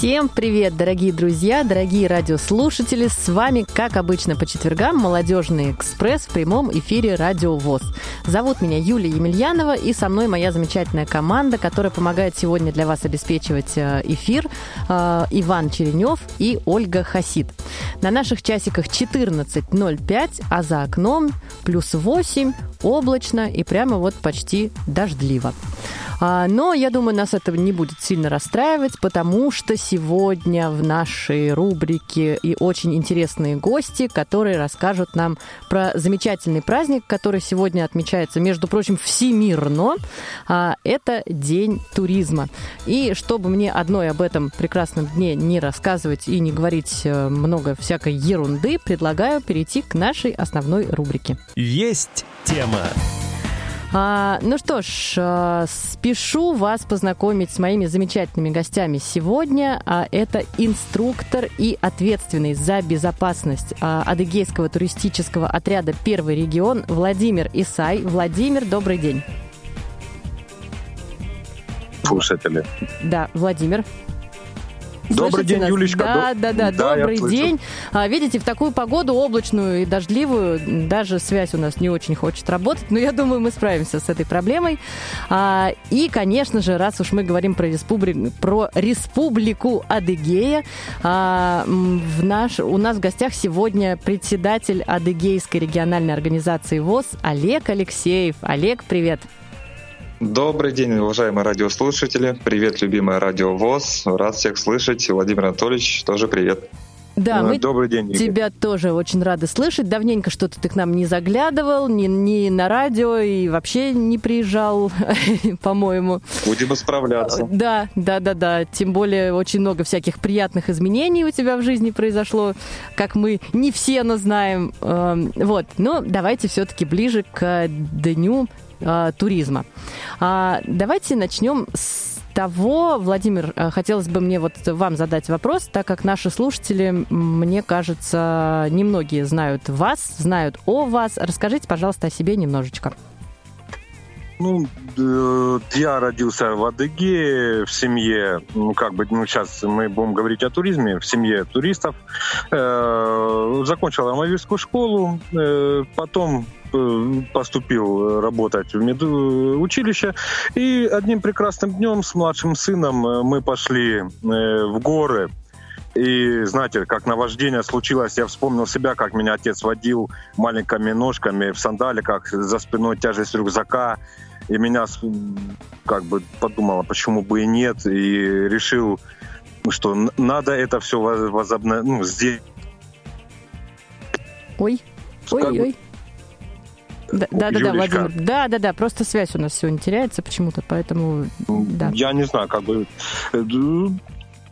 Всем привет, дорогие друзья, дорогие радиослушатели. С вами, как обычно, по четвергам «Молодежный экспресс» в прямом эфире «Радио ВОЗ». Зовут меня Юлия Емельянова, и со мной моя замечательная команда, которая помогает сегодня для вас обеспечивать э, эфир. Э, Иван Черенев и Ольга Хасид. На наших часиках 14.05, а за окном плюс 8, облачно и прямо вот почти дождливо. А, но я думаю, нас это не будет сильно расстраивать, потому что сегодня в нашей рубрике и очень интересные гости, которые расскажут нам про замечательный праздник, который сегодня отмечается, между прочим, всемирно. А, это День туризма. И чтобы мне одной об этом прекрасном дне не рассказывать и не говорить э, много всякой ерунды, предлагаю перейти к нашей основной рубрике. Есть тема. А, ну что ж, а, спешу вас познакомить с моими замечательными гостями сегодня. А, это инструктор и ответственный за безопасность а, Адыгейского туристического отряда «Первый регион» Владимир Исай. Владимир, добрый день. Слушатели. Да, Владимир. Добрый день, нас? Юлечка. Да, да, да, да добрый день. А, видите, в такую погоду облачную и дождливую даже связь у нас не очень хочет работать, но я думаю, мы справимся с этой проблемой. А, и, конечно же, раз уж мы говорим про, республи... про республику Адыгея, а, в наш... у нас в гостях сегодня председатель Адыгейской региональной организации ВОЗ Олег Алексеев. Олег, привет. Добрый день, уважаемые радиослушатели. Привет, любимая радио ВОЗ. Рад всех слышать. Владимир Анатольевич, тоже привет. Да, мы Добрый день, Игорь. тебя тоже очень рады слышать. Давненько что-то ты к нам не заглядывал, ни, ни на радио и вообще не приезжал, по-моему. Будем справляться. Да, да, да, да. Тем более очень много всяких приятных изменений у тебя в жизни произошло, как мы не все, но знаем. Эм, Вот, но давайте все-таки ближе к дню э, туризма. А, давайте начнем с того, Владимир, э, хотелось бы мне вот вам задать вопрос, так как наши слушатели, мне кажется, немногие знают вас, знают о вас. Расскажите, пожалуйста, о себе немножечко. Ну, э, я родился в Адыге, в семье, ну, как бы, ну, сейчас мы будем говорить о туризме, в семье туристов. Э, Закончил Армавирскую школу, э, потом поступил работать в медучилище. И одним прекрасным днем с младшим сыном э, мы пошли э, в горы. И знаете, как наваждение случилось, я вспомнил себя, как меня отец водил маленькими ножками в сандаликах, за спиной тяжесть рюкзака. И меня как бы подумала, почему бы и нет, и решил, что надо это все возобновить, ну, сделать. Ой, ой, Как бы- ой. Да, да, да. Владимир. Да, да, да, просто связь у нас сегодня теряется почему-то, поэтому да. Я не знаю, как бы... э,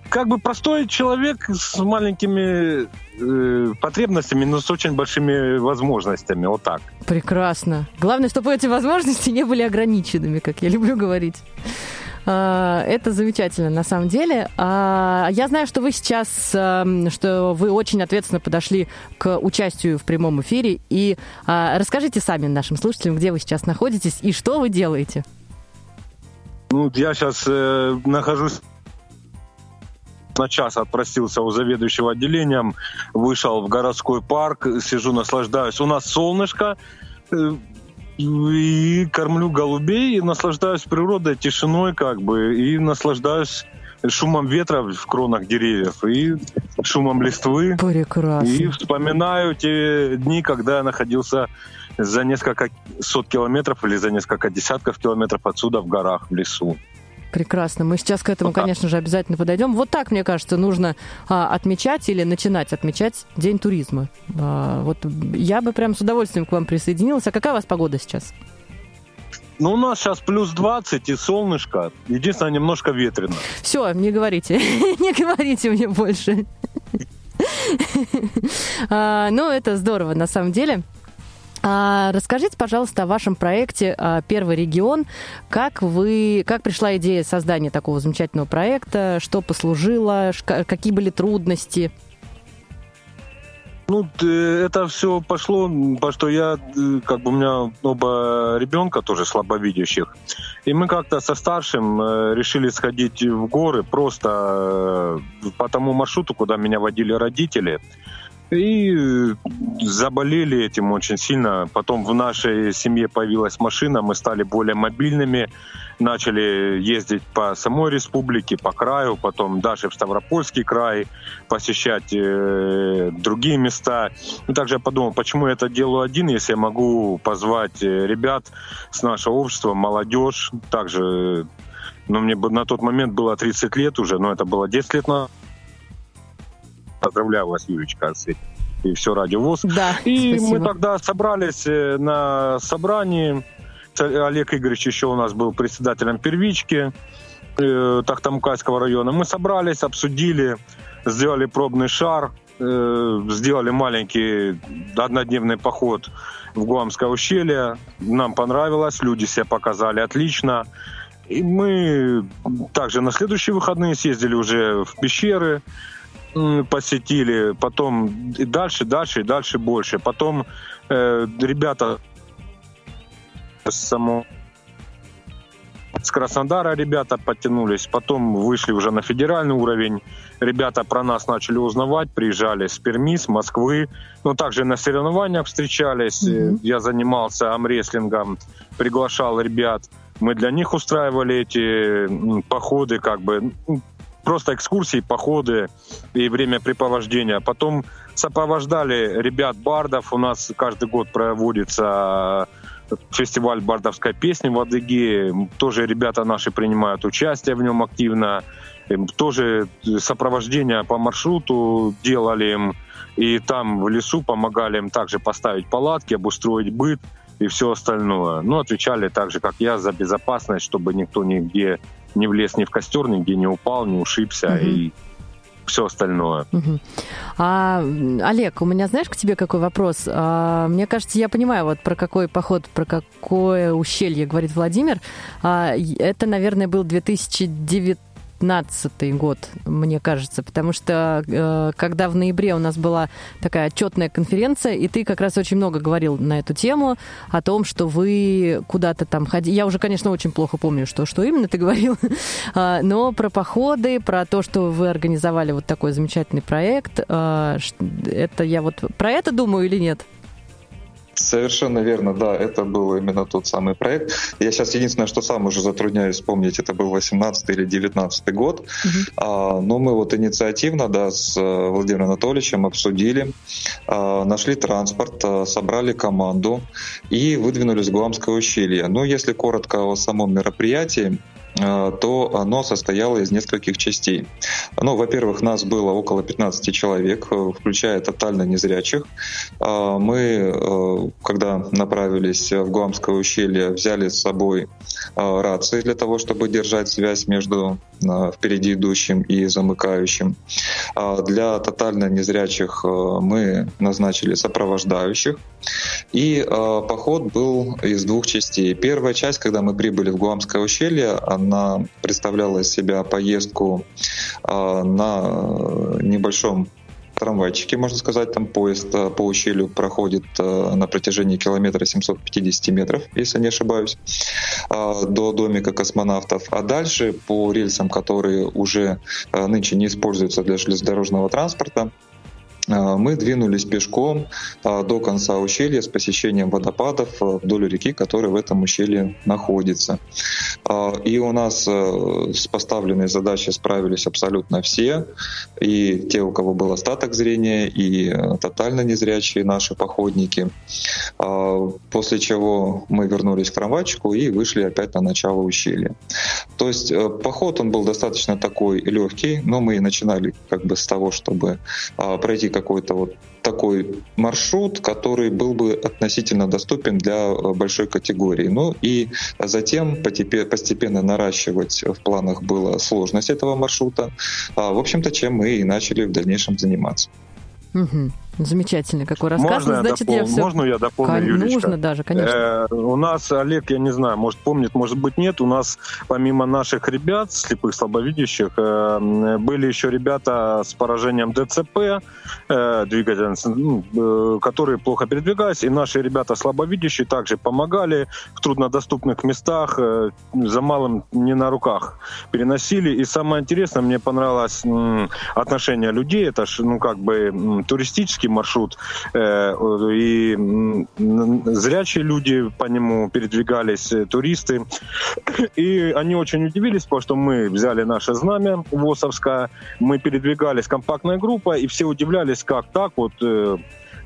Как бы простой человек с маленькими э, потребностями, но с очень большими возможностями. Вот так. Прекрасно. Главное, чтобы эти возможности не были ограниченными, как я люблю говорить. А, Это замечательно, на самом деле. А, Я знаю, что вы сейчас, ам, что вы очень ответственно подошли к участию в прямом эфире. И а, расскажите сами нашим слушателям, где вы сейчас находитесь и что вы делаете. Ну, я сейчас нахожусь на час отпросился у заведующего отделением, вышел в городской парк, сижу, наслаждаюсь. У нас солнышко, э, и кормлю голубей, и наслаждаюсь природой, тишиной как бы, и наслаждаюсь шумом ветра в кронах деревьев, и шумом листвы. Прекрасно. И вспоминаю те дни, когда я находился за несколько сот километров или за несколько десятков километров отсюда в горах, в лесу. Прекрасно. Мы сейчас к этому, так. конечно же, обязательно подойдем. Вот так, мне кажется, нужно а, отмечать или начинать отмечать День туризма. А, вот я бы прям с удовольствием к вам присоединилась. А какая у вас погода сейчас? Ну, у нас сейчас плюс 20 и солнышко. Единственное, немножко ветрено. Все, не говорите, не говорите мне больше. А, Ну, это здорово, на самом деле. А, расскажите, пожалуйста, о вашем проекте а, «Первый регион». Как вы, как пришла идея создания такого замечательного проекта? Что послужило? Какие были трудности? Ну, это все пошло, потому что я, как бы у меня оба ребенка тоже слабовидящих. И мы как-то со старшим э, решили сходить в горы просто э, по тому маршруту, куда меня водили родители. И заболели этим очень сильно. Потом в нашей семье появилась машина, мы стали более мобильными, начали ездить по самой республике, по краю, потом даже в Ставропольский край, посещать э, другие места. И также я подумал, почему я это делаю один, если я могу позвать э, ребят с нашего общества, молодежь, также ну, мне на тот момент было 30 лет уже, но это было 10 лет назад Поздравляю вас, Юлечка, и все радиовоз. Да, и спасибо. мы тогда собрались э, на собрании. Олег Игоревич еще у нас был председателем первички э, Тахтамкайского района. Мы собрались, обсудили, сделали пробный шар, э, сделали маленький однодневный поход в Гуамское ущелье. Нам понравилось, люди себя показали отлично. И мы также на следующие выходные съездили уже в пещеры, посетили, потом и дальше, дальше, и дальше больше. Потом э, ребята с само с Краснодара ребята подтянулись, потом вышли уже на федеральный уровень. Ребята про нас начали узнавать, приезжали с Перми, с Москвы. Но также на соревнованиях встречались. Mm-hmm. Я занимался амрестлингом, приглашал ребят. Мы для них устраивали эти походы, как бы просто экскурсии, походы и времяпрепровождения. Потом сопровождали ребят бардов. У нас каждый год проводится фестиваль бардовской песни в Адыгее. Тоже ребята наши принимают участие в нем активно. Тоже сопровождение по маршруту делали им. И там в лесу помогали им также поставить палатки, обустроить быт и все остальное. Ну, отвечали так же, как я, за безопасность, чтобы никто нигде не влез ни в костер, нигде не упал, не ушибся угу. и все остальное. Угу. А, Олег, у меня, знаешь, к тебе какой вопрос? А, мне кажется, я понимаю, вот про какой поход, про какое ущелье говорит Владимир. А, это, наверное, был 2019 2015 год, мне кажется, потому что э, когда в ноябре у нас была такая отчетная конференция, и ты как раз очень много говорил на эту тему, о том, что вы куда-то там ходили. Я уже, конечно, очень плохо помню, что, что именно ты говорил, а, но про походы, про то, что вы организовали вот такой замечательный проект, э, это я вот про это думаю или нет? Совершенно верно, да, это был именно тот самый проект. Я сейчас единственное, что сам уже затрудняюсь вспомнить, это был 18 или 19 год. Uh-huh. А, но мы вот инициативно, да, с э, Владимиром Анатольевичем обсудили, а, нашли транспорт, а, собрали команду и выдвинулись в Гуамское ущелье. Ну, если коротко о самом мероприятии, то оно состояло из нескольких частей. Ну, во-первых, нас было около 15 человек, э, включая тотально незрячих. Э, мы, когда направились в Гуамское ущелье, взяли с собой рации для того, чтобы держать связь между впереди идущим и замыкающим. Для тотально незрячих мы назначили сопровождающих. И поход был из двух частей. Первая часть, когда мы прибыли в Гуамское ущелье, она представляла из себя поездку а, на небольшом трамвайчике, можно сказать, там поезд а, по ущелью проходит а, на протяжении километра 750 метров, если не ошибаюсь, до домика космонавтов. А дальше по рельсам, которые уже нынче не используются для железнодорожного транспорта, мы двинулись пешком а, до конца ущелья с посещением водопадов а, вдоль реки, которая в этом ущелье находится. И у нас с поставленной задачей справились абсолютно все, и те, у кого был остаток зрения, и тотально незрячие наши походники. После чего мы вернулись к трамвайчику и вышли опять на начало ущелья. То есть э, поход он был достаточно такой легкий, но мы начинали как бы с того, чтобы пройти какой-то вот такой маршрут, который был бы относительно доступен для э, большой категории. Ну и затем постепенно наращивать в планах было сложность этого маршрута. А, в общем-то, чем мы и начали в дальнейшем заниматься. Угу. Замечательный какой рассказ. Можно, ну, Значит, я, допол... я все... Можно я дополню, Кон... Юлечка? Нужно даже, конечно. Э, у нас, Олег, я не знаю, может помнит, может быть нет, у нас помимо наших ребят, слепых, слабовидящих, э, были еще ребята с поражением ДЦП, э, двигателя, ну, э, которые плохо передвигались, и наши ребята слабовидящие также помогали в труднодоступных местах, э, за малым не на руках переносили. И самое интересное, мне понравилось отношение людей, это ж, ну, как бы м, туристический маршрут, э, и м, зрячие люди по нему передвигались, э, туристы. И они очень удивились, потому что мы взяли наше знамя ВОСовское, мы передвигались компактная группа, и все удивлялись, как так вот э,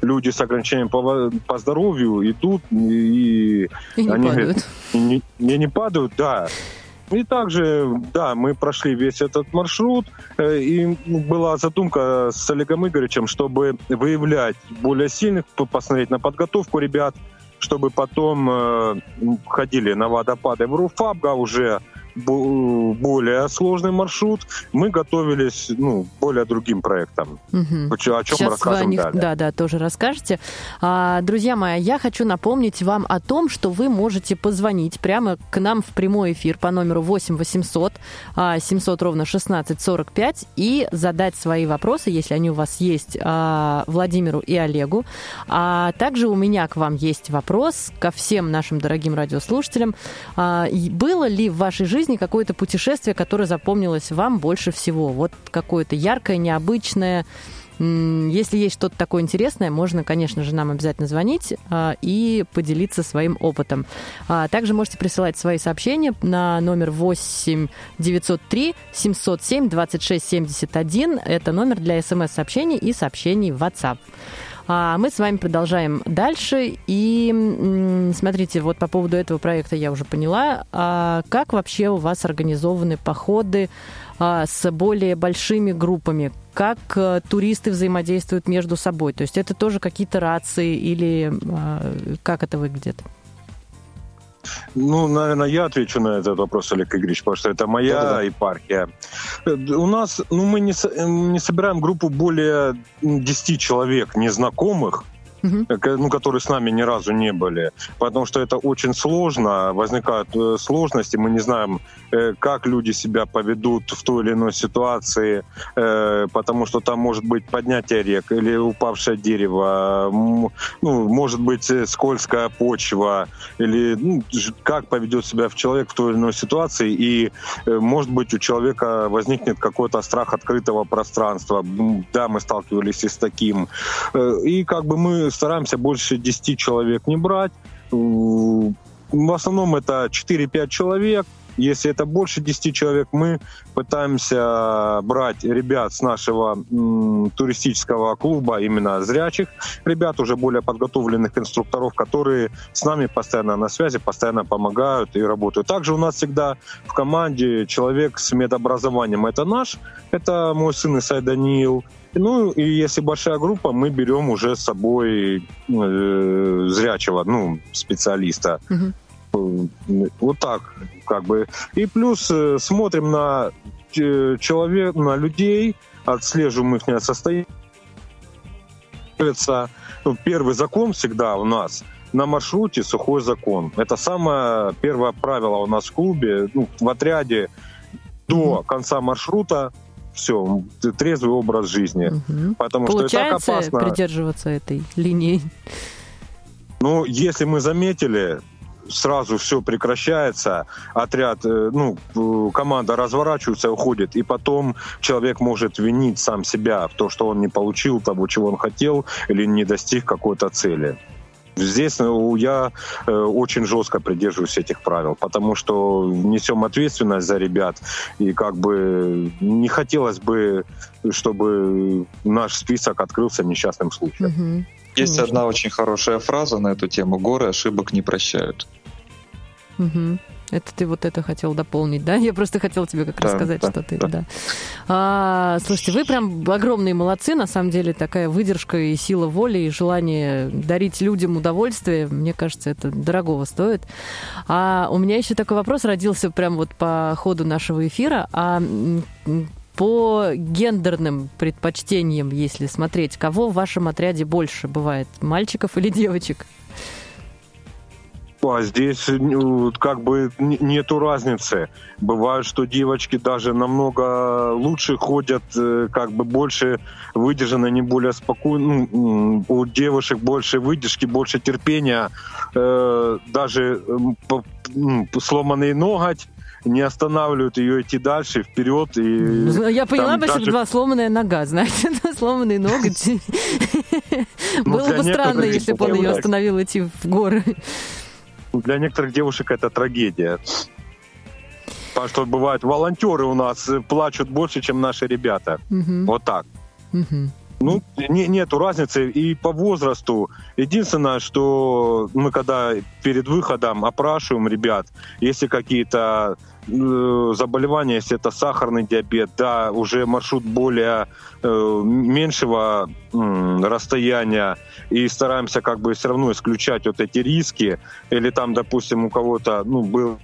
люди с ограничением по, по здоровью идут и, и не они падают. Говорят, не, не, не падают, да. И также, да, мы прошли весь этот маршрут, э, и была задумка с Олегом Игоревичем, чтобы выявлять более сильных, посмотреть на подготовку ребят, чтобы потом э, ходили на водопады в Руфабга уже более сложный маршрут, мы готовились ну, более другим проектам. Угу. О чем Сейчас расскажем них, далее. Да, да, тоже расскажете. А, друзья мои, я хочу напомнить вам о том, что вы можете позвонить прямо к нам в прямой эфир по номеру 8 800 700 ровно 16 45 и задать свои вопросы, если они у вас есть, а, Владимиру и Олегу. А также у меня к вам есть вопрос ко всем нашим дорогим радиослушателям. А, было ли в вашей жизни жизни какое-то путешествие, которое запомнилось вам больше всего? Вот какое-то яркое, необычное. Если есть что-то такое интересное, можно, конечно же, нам обязательно звонить а, и поделиться своим опытом. А, также можете присылать свои сообщения на номер 8 903 707 26 71. Это номер для смс-сообщений и сообщений в WhatsApp. А мы с вами продолжаем дальше. И смотрите, вот по поводу этого проекта я уже поняла. А как вообще у вас организованы походы а, с более большими группами? Как а, туристы взаимодействуют между собой? То есть это тоже какие-то рации или а, как это выглядит? Ну, наверное, я отвечу на этот вопрос, Олег Игоревич, потому что это моя Да-да-да. епархия. У нас, ну, мы не, не собираем группу более 10 человек незнакомых, угу. ну, которые с нами ни разу не были. Потому что это очень сложно, возникают э, сложности, мы не знаем, э, как люди себя поведут в той или иной ситуации, потому что там может быть поднятие рек или упавшее дерево, ну, может быть скользкая почва, или ну, как поведет себя человек в той или иной ситуации, и может быть у человека возникнет какой-то страх открытого пространства. Да, мы сталкивались и с таким. И как бы мы стараемся больше 10 человек не брать. В основном это 4-5 человек. Если это больше 10 человек, мы пытаемся брать ребят с нашего м, туристического клуба, именно зрячих ребят, уже более подготовленных инструкторов, которые с нами постоянно на связи, постоянно помогают и работают. Также у нас всегда в команде человек с медобразованием. Это наш, это мой сын Исай Даниил, ну, и если большая группа, мы берем уже с собой э, зрячего, ну, специалиста. Угу. Вот так, как бы. И плюс э, смотрим на э, человек, на людей, отслеживаем их состояние. Ну, первый закон всегда у нас на маршруте сухой закон. Это самое первое правило у нас в клубе, ну, в отряде до конца маршрута все, трезвый образ жизни. Угу. Потому Получается что это так опасно. придерживаться этой линии? Ну, если мы заметили, сразу все прекращается, отряд, э, ну, команда разворачивается, уходит, и потом человек может винить сам себя в том, что он не получил того, чего он хотел, или не достиг какой-то цели. Здесь ну, я э, очень жестко придерживаюсь этих правил, потому что несем ответственность за ребят, и как бы не хотелось бы, чтобы наш список открылся несчастным случаем. Угу. Есть Конечно. одна очень хорошая фраза на эту тему: горы ошибок не прощают. Угу. Это ты вот это хотел дополнить, да? Я просто хотела тебе как да, раз сказать, да, что ты, да. да. А, слушайте, вы прям огромные молодцы, на самом деле, такая выдержка и сила воли, и желание дарить людям удовольствие, мне кажется, это дорогого стоит. А у меня еще такой вопрос родился прям вот по ходу нашего эфира. А по гендерным предпочтениям, если смотреть, кого в вашем отряде больше бывает, мальчиков или девочек? А здесь ну, как бы нету разницы. Бывает, что девочки даже намного лучше ходят, э, как бы больше выдержаны, не более спокойно. Ну, у девушек больше выдержки, больше терпения. Э, даже сломанный ноготь не останавливают ее идти дальше, вперед. И Я поняла, бы, даже... два сломанная нога, знаете, сломанный ноготь. Ну, Было бы странно, если бы он ее остановил идти в горы. Для некоторых девушек это трагедия. Потому что бывают волонтеры у нас э, плачут больше, чем наши ребята. Угу. Вот так. Угу. Ну, не, нету разницы и по возрасту. Единственное, что мы когда перед выходом опрашиваем ребят, если какие-то заболевания, если это сахарный диабет, да, уже маршрут более э, меньшего э, расстояния, и стараемся как бы все равно исключать вот эти риски, или там, допустим, у кого-то, ну, был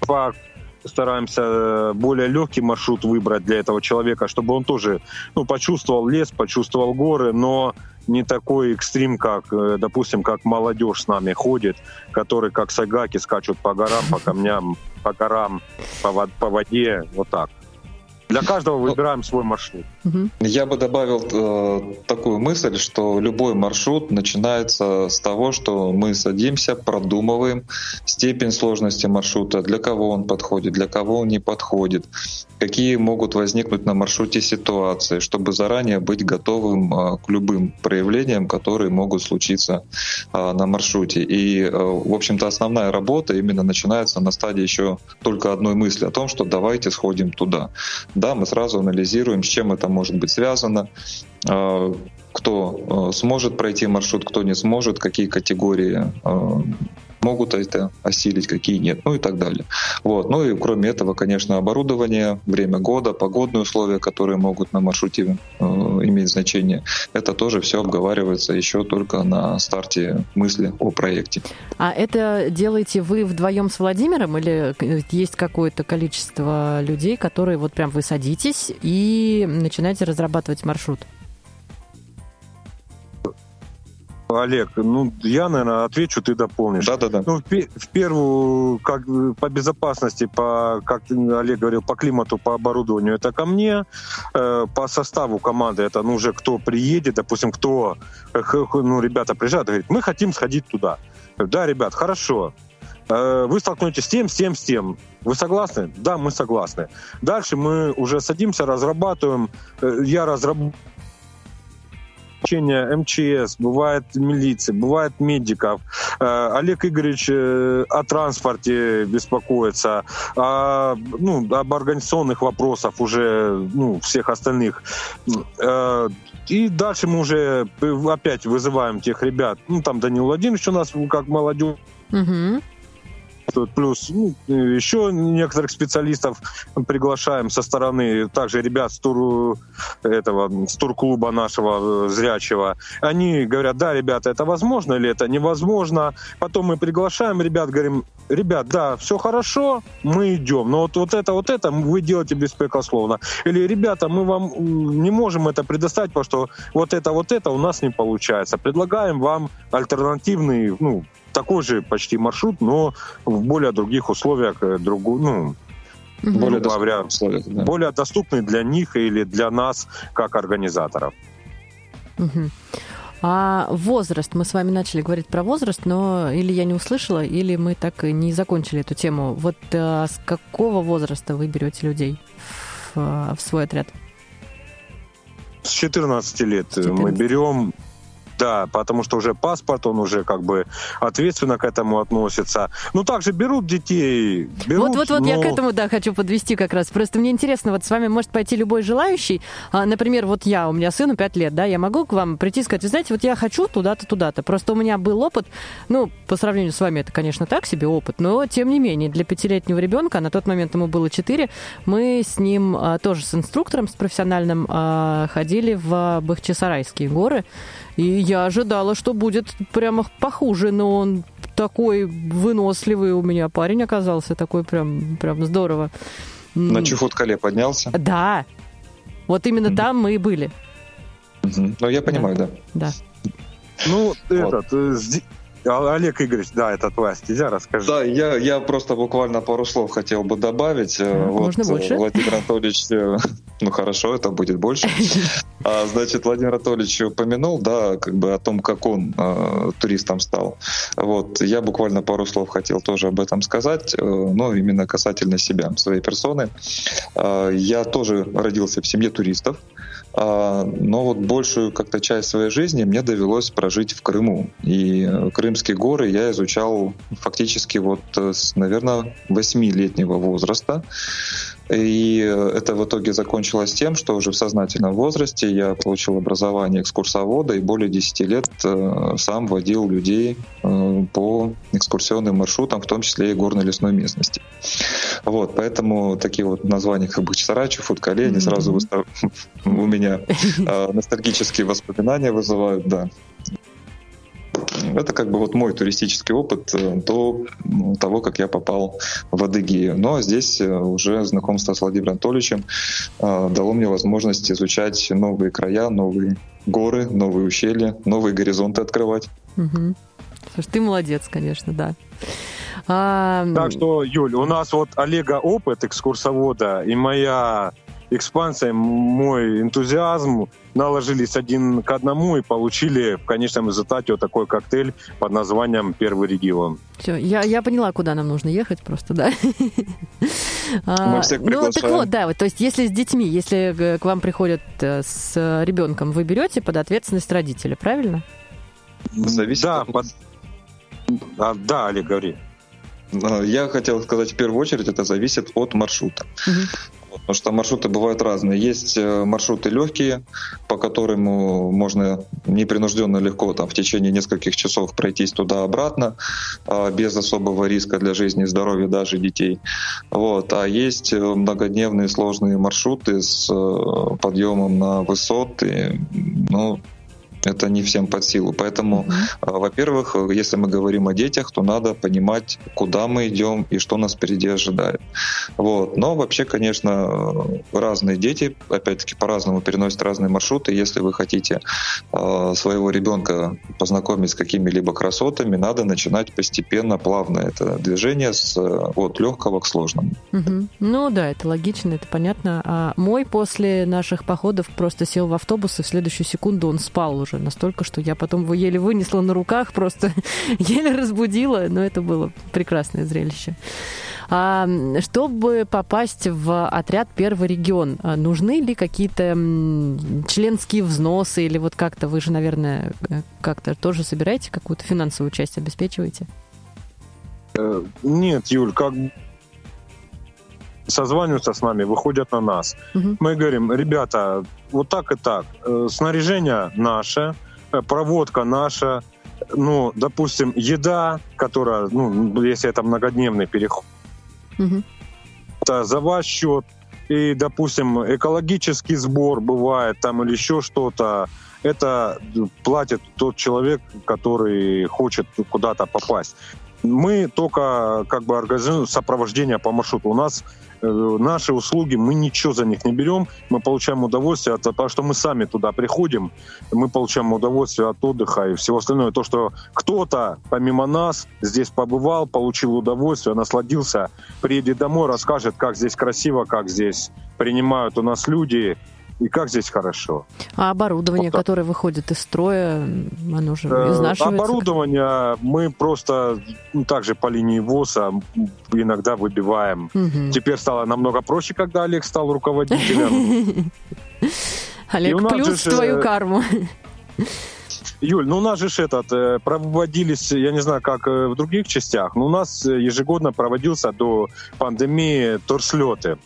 факт, стараемся э, более легкий маршрут выбрать для этого человека, чтобы он тоже ну, почувствовал лес, почувствовал горы, но не такой экстрим, как, э, допустим, как молодежь с нами ходит, которые как сагаки скачут по горам, по камням, по горам, по, по воде, вот так. Для каждого выбираем свой маршрут. Я бы добавил э, такую мысль, что любой маршрут начинается с того, что мы садимся, продумываем степень сложности маршрута, для кого он подходит, для кого он не подходит, какие могут возникнуть на маршруте ситуации, чтобы заранее быть готовым э, к любым проявлениям, которые могут случиться э, на маршруте. И, э, в общем-то, основная работа именно начинается на стадии еще только одной мысли о том, что давайте сходим туда да, мы сразу анализируем, с чем это может быть связано, а, кто а, сможет пройти маршрут, кто не сможет, какие категории а, могут это осилить, какие нет, ну и так далее. Вот. Ну и кроме этого, конечно, оборудование, время года, погодные условия, которые могут на маршруте э, иметь значение, это тоже все обговаривается еще только на старте мысли о проекте. А это делаете вы вдвоем с Владимиром или есть какое-то количество людей, которые вот прям вы садитесь и начинаете разрабатывать маршрут? Олег, ну, я, наверное, отвечу, ты дополнишь. Да-да-да. Ну, в, в первую, как по безопасности, по, как Олег говорил, по климату, по оборудованию, это ко мне. Э, по составу команды, это, ну, уже кто приедет, допустим, кто, э, ну, ребята приезжают, говорят, мы хотим сходить туда. Да, ребят, хорошо. Э, вы столкнетесь с тем, с тем, с тем. Вы согласны? Да, мы согласны. Дальше мы уже садимся, разрабатываем. Э, я разрабатываю обучение МЧС, бывает милиции, бывает медиков. Э, Олег Игоревич э, о транспорте беспокоится, о, ну, об организационных вопросах уже ну, всех остальных. Э, и дальше мы уже опять вызываем тех ребят. Ну, там Данил Владимирович у нас как молодежь. Угу плюс ну, еще некоторых специалистов приглашаем со стороны, также ребят с тур этого с турклуба нашего э, зрячего. Они говорят, да, ребята, это возможно или это невозможно. Потом мы приглашаем ребят, говорим, ребят, да, все хорошо, мы идем, но вот, вот это, вот это вы делаете беспрекословно. Или, ребята, мы вам не можем это предоставить, потому что вот это, вот это у нас не получается. Предлагаем вам альтернативный, ну, такой же почти маршрут, но в более других условиях, э, другу, ну, угу. более, говоря, условиях, да. более доступный для них или для нас как организаторов. Угу. А возраст, мы с вами начали говорить про возраст, но или я не услышала, или мы так и не закончили эту тему. Вот а с какого возраста вы берете людей в, в свой отряд? С 14 лет 14. мы берем да, потому что уже паспорт, он уже как бы ответственно к этому относится. Ну, также берут детей. Берут, вот, вот, вот, но... я к этому, да, хочу подвести как раз. Просто мне интересно, вот с вами может пойти любой желающий. А, например, вот я, у меня сыну 5 лет, да, я могу к вам прийти и сказать, вы знаете, вот я хочу туда-то, туда-то. Просто у меня был опыт, ну, по сравнению с вами, это, конечно, так себе опыт, но, тем не менее, для пятилетнего ребенка, на тот момент ему было 4, мы с ним а, тоже с инструктором, с профессиональным, а, ходили в Бахчисарайские горы, и я ожидала, что будет прямо похуже, но он такой выносливый у меня парень оказался, такой прям, прям здорово. На Чуфуткале поднялся? Да. Вот именно mm-hmm. там мы и были. Mm-hmm. Ну, я понимаю, да. Да. Ну, вот. этот, э, Олег Игоревич, да, это твоя стезя, расскажи. Да, я, я просто буквально пару слов хотел бы добавить. А, вот, можно больше? Владимир Анатольевич, э, ну хорошо, это будет больше. А, значит, Владимир Анатольевич упомянул, да, как бы о том, как он э, туристом стал. Вот, я буквально пару слов хотел тоже об этом сказать, э, но именно касательно себя, своей персоны. Э, я тоже родился в семье туристов. А, но вот большую как-то часть своей жизни мне довелось прожить в Крыму. И э, Крымские горы я изучал фактически вот с, наверное, 8-летнего возраста. И это в итоге закончилось тем, что уже в сознательном возрасте я получил образование экскурсовода и более 10 лет э, сам водил людей э, по экскурсионным маршрутам, в том числе и горно-лесной местности. Вот, поэтому такие вот названия, как бы Часарачи, Футкале, они сразу у меня э, ностальгические воспоминания вызывают, да. Это как бы вот мой туристический опыт э, до того, как я попал в Адыгею. Но здесь э, уже знакомство с Владимиром Анатольевичем э, дало мне возможность изучать новые края, новые горы, новые ущелья, новые горизонты открывать. Угу. Слушай, ты молодец, конечно, да. А... Так что, Юль, у нас вот Олега опыт экскурсовода и моя экспансия, мой энтузиазм наложились один к одному и получили в конечном результате вот такой коктейль под названием «Первый регион». Все, я, я поняла, куда нам нужно ехать просто, да? Мы всех приглашаем. Ну, так вот, да, вот, то есть если с детьми, если к вам приходят э, с ребенком, вы берете под ответственность родителей, правильно? Зависит да, от... под... а, да, Олег, говори. А, я хотел сказать, в первую очередь, это зависит от маршрута. Угу. Потому что маршруты бывают разные. Есть э, маршруты легкие, по которым можно непринужденно легко там, в течение нескольких часов пройтись туда-обратно, а, без особого риска для жизни и здоровья даже детей. Вот. А есть э, многодневные сложные маршруты с э, подъемом на высоты. Ну, это не всем под силу. Поэтому, mm-hmm. во-первых, если мы говорим о детях, то надо понимать, куда мы идем и что нас впереди ожидает. Вот. Но вообще, конечно, разные дети, опять-таки, по-разному переносят разные маршруты. Если вы хотите э, своего ребенка познакомить с какими-либо красотами, надо начинать постепенно, плавно это движение с, от легкого к сложному. Mm-hmm. Ну да, это логично, это понятно. А мой после наших походов просто сел в автобус, и в следующую секунду он спал уже уже настолько, что я потом его еле вынесла на руках, просто еле разбудила, но это было прекрасное зрелище. А, чтобы попасть в отряд «Первый регион», а, нужны ли какие-то членские взносы или вот как-то вы же, наверное, э, как-то тоже собираете какую-то финансовую часть, обеспечиваете? Э, нет, Юль, как созваниваются с нами, выходят на нас. Угу. Мы говорим, ребята, вот так и так. Э, снаряжение наше, э, проводка наша, ну, допустим, еда, которая, ну, если это многодневный переход, угу. это за ваш счет. И, допустим, экологический сбор бывает там или еще что-то. Это платит тот человек, который хочет куда-то попасть. Мы только как бы организуем сопровождение по маршруту. У нас наши услуги, мы ничего за них не берем, мы получаем удовольствие от того, что мы сами туда приходим, мы получаем удовольствие от отдыха и всего остального. То, что кто-то помимо нас здесь побывал, получил удовольствие, насладился, приедет домой, расскажет, как здесь красиво, как здесь принимают у нас люди, и как здесь хорошо. А оборудование, вот которое выходит из строя, оно же э, изнашивается? Оборудование мы просто ну, также по линии ВОЗа иногда выбиваем. Угу. Теперь стало намного проще, когда Олег стал руководителем. Олег, плюс твою э, карму. Юль, ну у нас же этот, э, проводились, я не знаю, как в других частях, но у нас ежегодно проводился до пандемии торслеты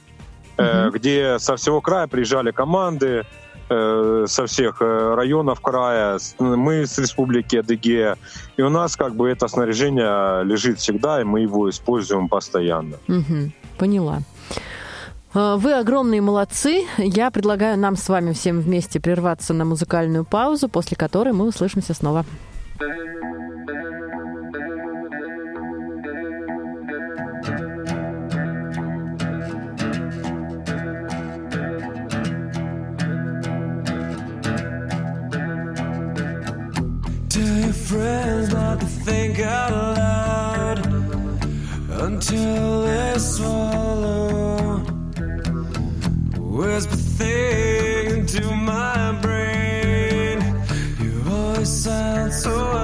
угу. где со всего края приезжали команды, э, со всех э, районов края, мы с республики Адыгея, и у нас как бы это снаряжение лежит всегда, и мы его используем постоянно. Угу, поняла. Вы огромные молодцы. Я предлагаю нам с вами всем вместе прерваться на музыкальную паузу, после которой мы услышимся снова. Friends not to think out loud until they swallow. Whisper things into my brain. Your voice sounds so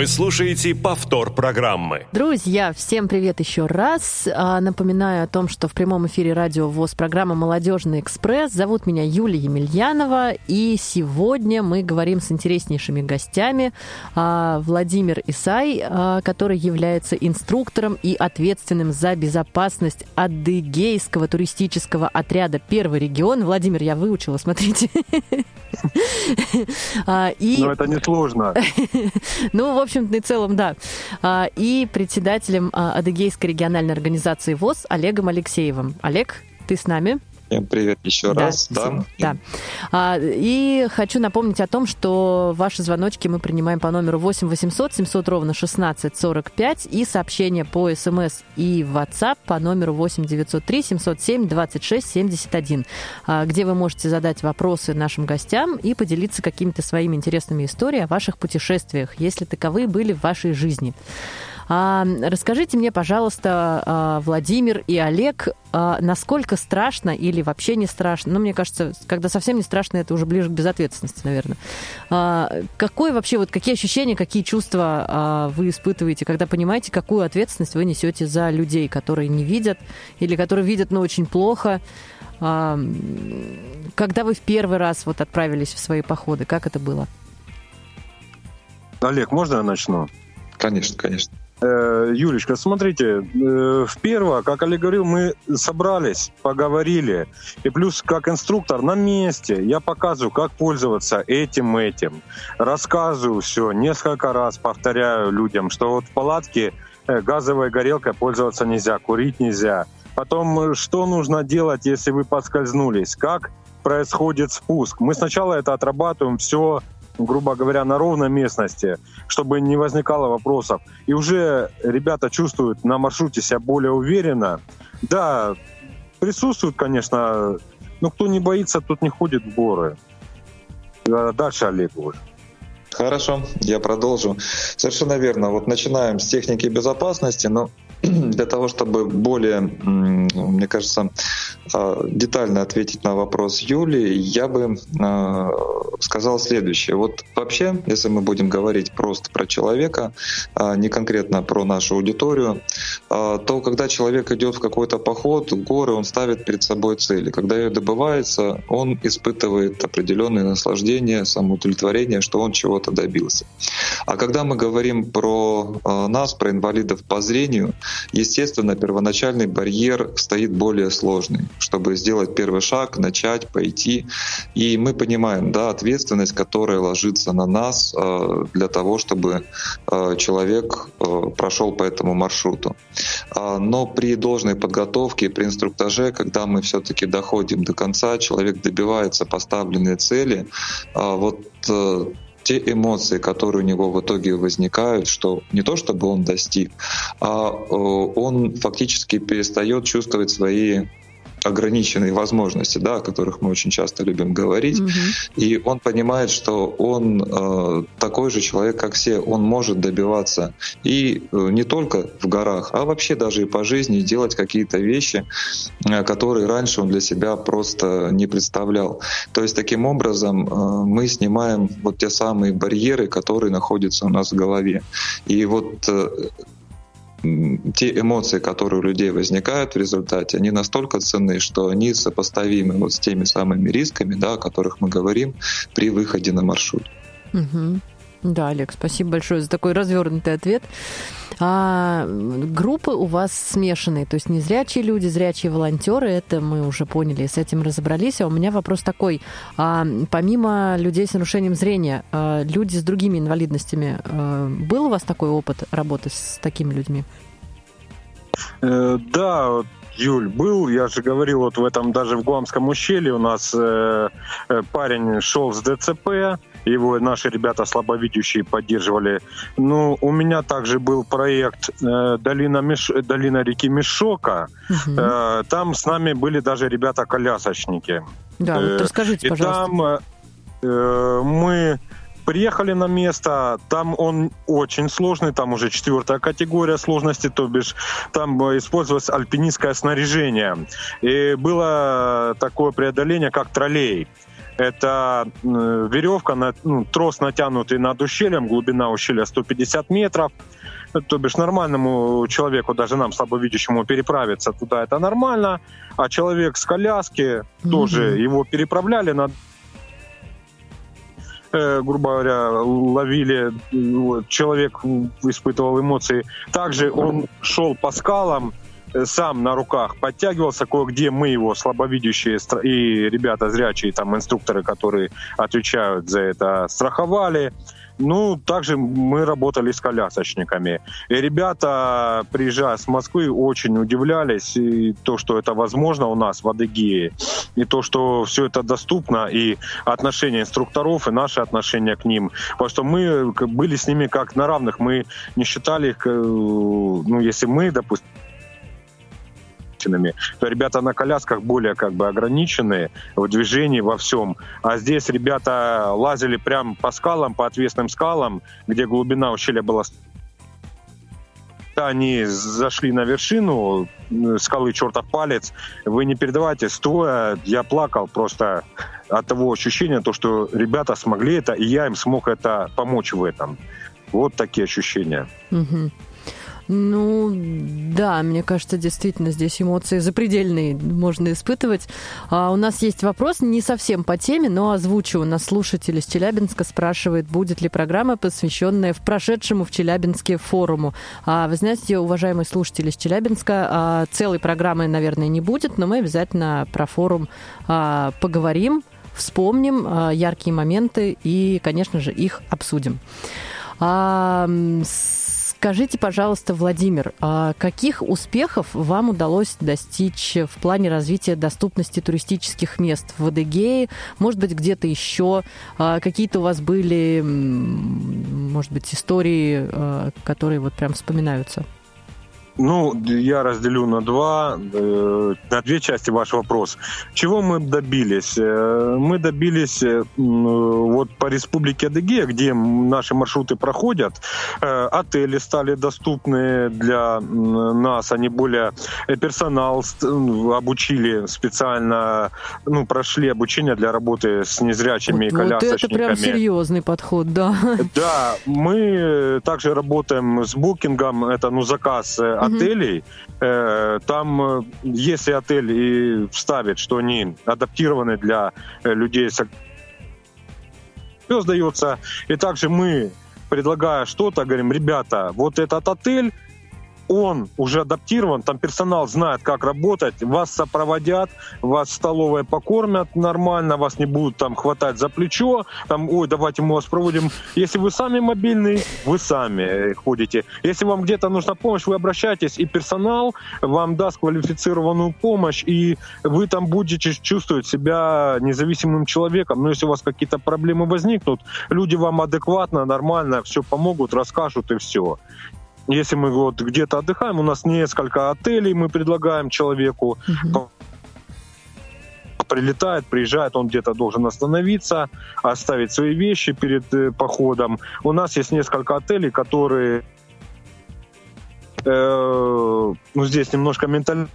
Вы слушаете повтор программы. Друзья, всем привет еще раз. А, Напоминаю о том, что в прямом эфире радио ВОЗ программа «Молодежный экспресс». Зовут меня Юлия Емельянова, и сегодня мы говорим с интереснейшими гостями. А, Владимир Исай, а, который является инструктором и ответственным за безопасность Адыгейского туристического отряда «Первый регион». Владимир, я выучила, смотрите. И Но это несложно. ну, в общем-то и целом, да. А, И председателем а, Адыгейской региональной организации ВОЗ Олегом Алексеевым. Олег, ты с нами? Всем привет еще раз. Да, да. А, И хочу напомнить о том, что ваши звоночки мы принимаем по номеру 8 800 700 ровно 16 45 и сообщения по СМС и WhatsApp по номеру 8 903 707 26 71, а, где вы можете задать вопросы нашим гостям и поделиться какими-то своими интересными историями о ваших путешествиях, если таковые были в вашей жизни. А, расскажите мне, пожалуйста, а, Владимир и Олег, а, насколько страшно или вообще не страшно? Ну, мне кажется, когда совсем не страшно, это уже ближе к безответственности, наверное. А, какой вообще, вот какие ощущения, какие чувства а, вы испытываете, когда понимаете, какую ответственность вы несете за людей, которые не видят или которые видят, но очень плохо? А, когда вы в первый раз вот отправились в свои походы, как это было? Олег, можно я начну? Конечно, конечно. Э, Юлечка, смотрите, э, в первое, как Олег говорил, мы собрались, поговорили. И плюс, как инструктор на месте, я показываю, как пользоваться этим, этим. Рассказываю все, несколько раз повторяю людям, что вот в палатке э, газовой горелкой пользоваться нельзя, курить нельзя. Потом, что нужно делать, если вы подскользнулись? Как происходит спуск? Мы сначала это отрабатываем все грубо говоря, на ровной местности, чтобы не возникало вопросов. И уже ребята чувствуют на маршруте себя более уверенно. Да, присутствуют, конечно, но кто не боится, тот не ходит в горы. А Дальше Олег уже. Хорошо, я продолжу. Совершенно верно. Вот начинаем с техники безопасности, но для того, чтобы более, мне кажется, а, детально ответить на вопрос Юли, я бы а, сказал следующее. Вот вообще, если мы будем говорить просто про человека, а, не конкретно про нашу аудиторию, то когда человек идет в какой-то поход, в горы, он ставит перед собой цели. Когда ее добывается, он испытывает определенное наслаждение, самоудовлетворение, что он чего-то добился. А когда мы говорим про нас, про инвалидов по зрению, естественно, первоначальный барьер стоит более сложный, чтобы сделать первый шаг, начать, пойти. И мы понимаем, да, ответственность, которая ложится на нас э, для того, чтобы э, человек э, прошел по этому маршруту. А, Но при должной подготовке, при инструктаже, когда мы все-таки доходим до конца, человек добивается поставленной цели, а, вот те эмоции, которые у него в итоге возникают, что не то чтобы он достиг, а э, он фактически перестает чувствовать свои ограниченные возможности, да, о которых мы очень часто любим говорить, и он понимает, что он э, такой же человек, как все, он может добиваться и э, не только в горах, а вообще даже и по жизни делать какие-то вещи, э, которые раньше он для себя просто не представлял. То есть таким образом э, мы снимаем вот те самые барьеры, которые находятся у нас в голове. И вот э, те эмоции, которые у людей возникают в результате, они настолько ценны, что они сопоставимы вот с теми самыми рисками, да, о которых мы говорим при выходе на маршрут. Мгм. Да, Олег, спасибо большое за такой развернутый ответ. А, группы у вас смешанные, то есть незрячие люди, зрячие волонтеры, это мы уже поняли, с этим разобрались. А у меня вопрос такой: а, помимо людей с нарушением зрения, а, люди с другими инвалидностями, а, был у вас такой опыт работы с такими людьми? Э, Да, Юль, был, я же говорил, вот в этом даже в Гуамском ущелье у нас э, э, парень шел с ДЦП, его наши ребята слабовидящие поддерживали. Ну, у меня также был проект э, Долина, Меш... Долина реки Мешока. Мгм. Э, там с нами были даже ребята-колясочники. Да, вот э, расскажите, И пожалуйста. там э, э, мы приехали на место, там он очень сложный, там уже четвертая категория сложности, то бишь там э, использовалось альпинистское снаряжение. И было такое преодоление, как троллей. Это э, веревка, на- ну, трос натянутый над ущельем, глубина ущелья 150 метров. Ну, То бишь нормальному человеку, даже нам слабовидящему, переправиться туда это нормально, а человек с коляски тоже Мгм. его переправляли на э, грубо говоря, ловили, человек испытывал эмоции. Также он шел по скалам, сам на руках подтягивался, кое-где мы его слабовидящие и ребята зрячие, там инструкторы, которые отвечают за это, страховали. Ну, также мы работали с колясочниками. И ребята, приезжая с Москвы, очень удивлялись и то, что это возможно у нас в Адыгее, и то, что все это доступно, и отношения инструкторов, и наши отношения к ним. Потому что мы были с ними как на равных, мы не считали их, э, ну, если мы, допустим, ограниченными, то ребята на колясках более как бы ограничены в движении, во всем. А здесь ребята лазили прям по скалам, по отвесным скалам, где глубина ущелья была когда они зашли на вершину скалы чертов палец, вы не передавайте, стоя, я плакал просто от того ощущения, то, что ребята смогли это, и я им смог это помочь в этом. Вот такие ощущения. Мгм. Ну, да, мне кажется, действительно, здесь эмоции запредельные можно испытывать. А у нас есть вопрос, не совсем по теме, но озвучу. У нас слушатель из Челябинска спрашивает, будет ли программа, посвященная в прошедшему в Челябинске форуму. А, вы знаете, уважаемые слушатели из Челябинска, а, целой программы, наверное, не будет, но мы обязательно про форум а, поговорим, вспомним а, яркие моменты и, конечно же, их обсудим. А, м, Скажите, пожалуйста, Владимир, а каких успехов вам удалось достичь в плане развития доступности туристических мест в Адыгее? Может быть, где-то еще а, какие-то у вас были, может быть, истории, а, которые вот прям вспоминаются? Ну, я разделю на два, э, на две части ваш вопрос. Чего мы добились? Э, мы добились э, вот по республике Адыгея, где наши маршруты проходят, отели стали доступны для нас, они более персонал обучили специально, ну, прошли обучение для работы с незрячими вот, колясочниками. Вот это прям серьезный подход, да. Да, мы также работаем с букингом, это, ну, заказ отелей. Э, там, э, если отель и вставит, что они адаптированы для э, людей с сдается. И также мы, предлагая что-то, говорим, ребята, вот этот отель он уже адаптирован, там персонал знает, как работать, вас сопроводят, вас в столовой покормят нормально, вас не будут там хватать за плечо, там, ой, давайте мы вас проводим. Если вы сами мобильный, вы сами ходите. Если вам где-то нужна помощь, вы обращаетесь, и персонал вам даст квалифицированную помощь, и вы там будете чувствовать себя независимым человеком. Но если у вас какие-то проблемы возникнут, люди вам адекватно, нормально все помогут, расскажут и все. Если мы вот где-то отдыхаем, у нас несколько отелей мы предлагаем человеку. Угу. Прилетает, приезжает, он где-то должен остановиться, оставить свои вещи перед э, походом. У нас есть несколько отелей, которые э, ну, здесь немножко ментально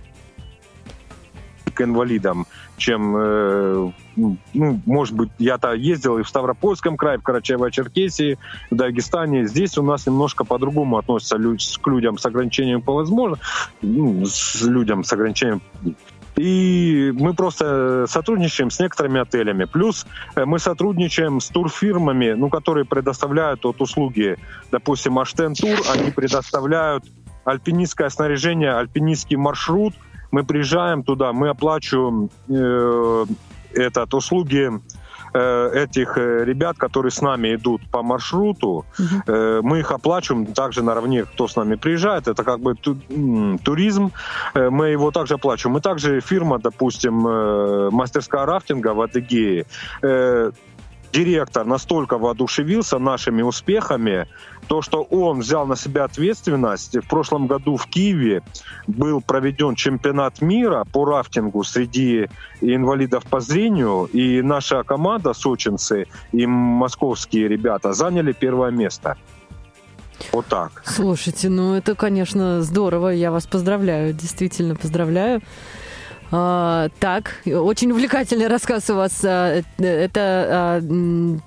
к инвалидам, чем, э, ну, может быть, я-то ездил и в Ставропольском крае, в Карачаево-Черкесии, в Дагестане. Здесь у нас немножко по-другому относятся к людям с ограничением по возможности, ну, с людям с ограничением и мы просто сотрудничаем с некоторыми отелями. Плюс э, мы сотрудничаем с турфирмами, ну, которые предоставляют вот услуги. Допустим, Аштен Тур, они предоставляют альпинистское снаряжение, альпинистский маршрут – мы приезжаем туда, мы оплачиваем э, этот, услуги э, этих э, ребят, которые с нами идут по маршруту, uh мы их оплачиваем также наравне, кто с нами приезжает. Это как бы ту, туризм, мы его также оплачиваем. Мы также фирма, допустим, мастерская рафтинга в Адыгее, директор настолько воодушевился нашими успехами, то, что он взял на себя ответственность. В прошлом году в Киеве был проведен чемпионат мира по рафтингу среди инвалидов по зрению, и наша команда, сочинцы и московские ребята, заняли первое место. Вот так. Слушайте, ну это, конечно, здорово. Я вас поздравляю, действительно поздравляю. А, так, очень увлекательный рассказ у вас. А, это а,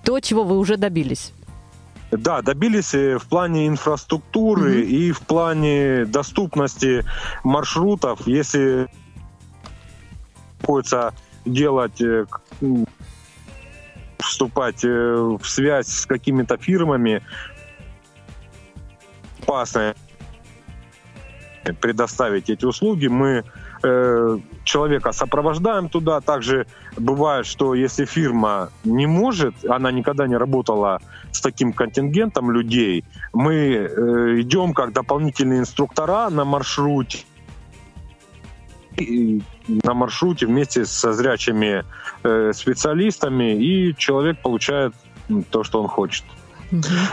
то, чего вы уже добились. Да, добились э, в плане инфраструктуры mm-hmm. и в плане доступности маршрутов. Если приходится делать, э, вступать э, в связь с какими-то фирмами, опасно предоставить эти услуги, мы э, человека сопровождаем туда. Также бывает, что если фирма не может, она никогда не работала с таким контингентом людей, мы э, идем как дополнительные инструктора на маршруте на маршруте вместе со зрячими э, специалистами, и человек получает то, что он хочет.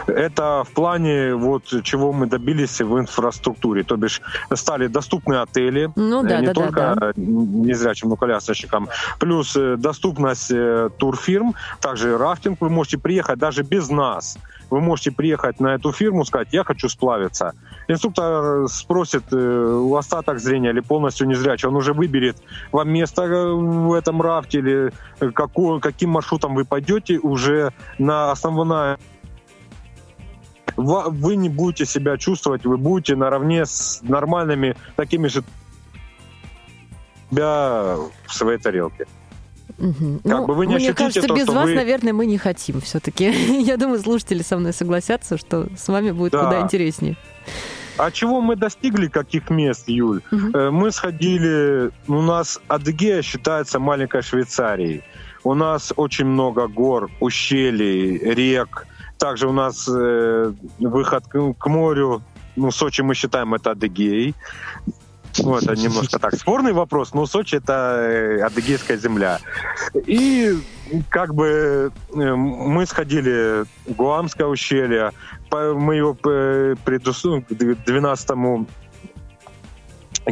Это в плане вот чего мы добились в инфраструктуре, то бишь стали доступны отели, ну, да, не да, только да, да. незрячим, но колясочникам, плюс э, доступность э, турфирм, также рафтинг, вы можете приехать даже без нас. Вы можете приехать на эту фирму, сказать, я хочу сплавиться. Инструктор спросит, э, у остаток зрения или полностью незрячий, он уже выберет вам место в этом рафте или какой, каким маршрутом вы пойдете уже на основное вы не будете себя чувствовать, вы будете наравне с нормальными такими же себя в своей тарелке. Угу. Как ну, бы вы не мне кажется, то, без вас, вы... наверное, мы не хотим все-таки. Я думаю, слушатели со мной согласятся, что с вами будет да. куда интереснее. А чего мы достигли, каких мест, Юль? Угу. Мы сходили, у нас Адыгея считается маленькой Швейцарией. У нас очень много гор, ущелий, рек, также у нас э, выход к, к морю ну, Сочи мы считаем это Адыгеей. Ну, это немножко так спорный вопрос, но Сочи это э, адыгейская земля. И как бы э, мы сходили в Гуамское ущелье, мы его э, к 12